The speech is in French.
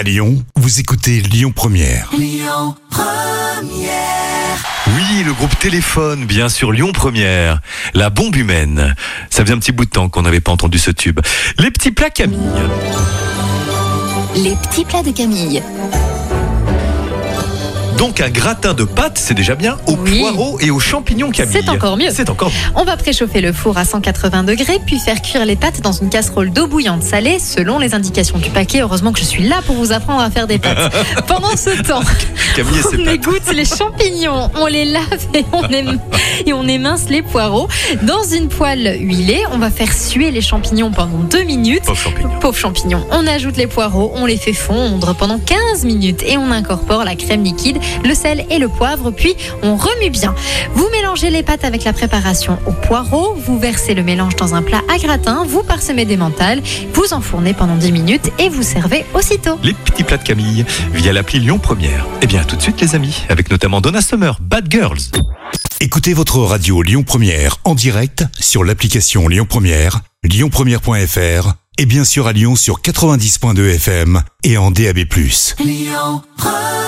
À Lyon, vous écoutez Lyon Première. Oui, le groupe Téléphone, bien sûr, Lyon Première. La bombe humaine. Ça faisait un petit bout de temps qu'on n'avait pas entendu ce tube. Les petits plats Camille. Les petits plats de Camille. Donc un gratin de pâtes, c'est déjà bien, au Oui. poireau et aux champignons Camille. C'est encore mieux. C'est encore mieux. On va préchauffer le four à 180 degrés, puis faire cuire les pâtes dans une casserole d'eau bouillante salée, selon les indications du paquet. Heureusement que je suis là pour vous apprendre à faire des pâtes. Pendant ce temps, Camille on égoutte les champignons, on les lave et on, émin- et on émince les poireaux. Dans une poêle huilée, on va faire suer les champignons pendant deux minutes. Pauvre champignon. Pauvres champignons. On ajoute les poireaux, on les fait fondre pendant 15 minutes et on incorpore la crème liquide, le sel et le poivre, puis on remue bien. Vous mélangez les pâtes avec la préparation au poireau, vous versez le mélange dans un plat à gratin, vous parsemez des mentales, vous enfournez pendant 10 minutes et vous servez aussitôt. Les petits plats de Camille via l'appli Lyon Première. Eh bien, à tout de suite les amis, avec notamment Donna Summer, Bad Girls. Écoutez votre radio Lyon Première en direct sur l'application Lyon Première, lyonpremière.fr et bien sûr à Lyon sur 90.2 FM et en DAB+. Lyon Première